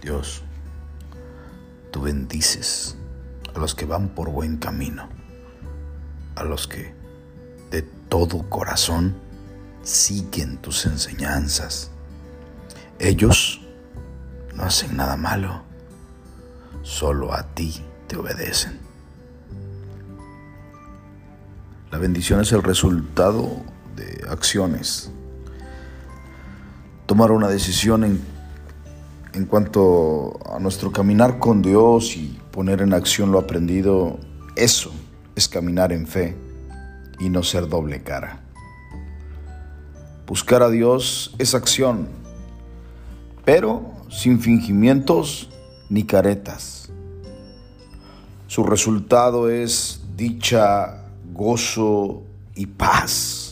Dios, tú bendices a los que van por buen camino, a los que de todo corazón siguen tus enseñanzas. Ellos no hacen nada malo, solo a ti te obedecen. La bendición es el resultado de acciones. Tomar una decisión en, en cuanto a nuestro caminar con Dios y poner en acción lo aprendido, eso es caminar en fe y no ser doble cara. Buscar a Dios es acción, pero sin fingimientos ni caretas. Su resultado es dicha, gozo y paz.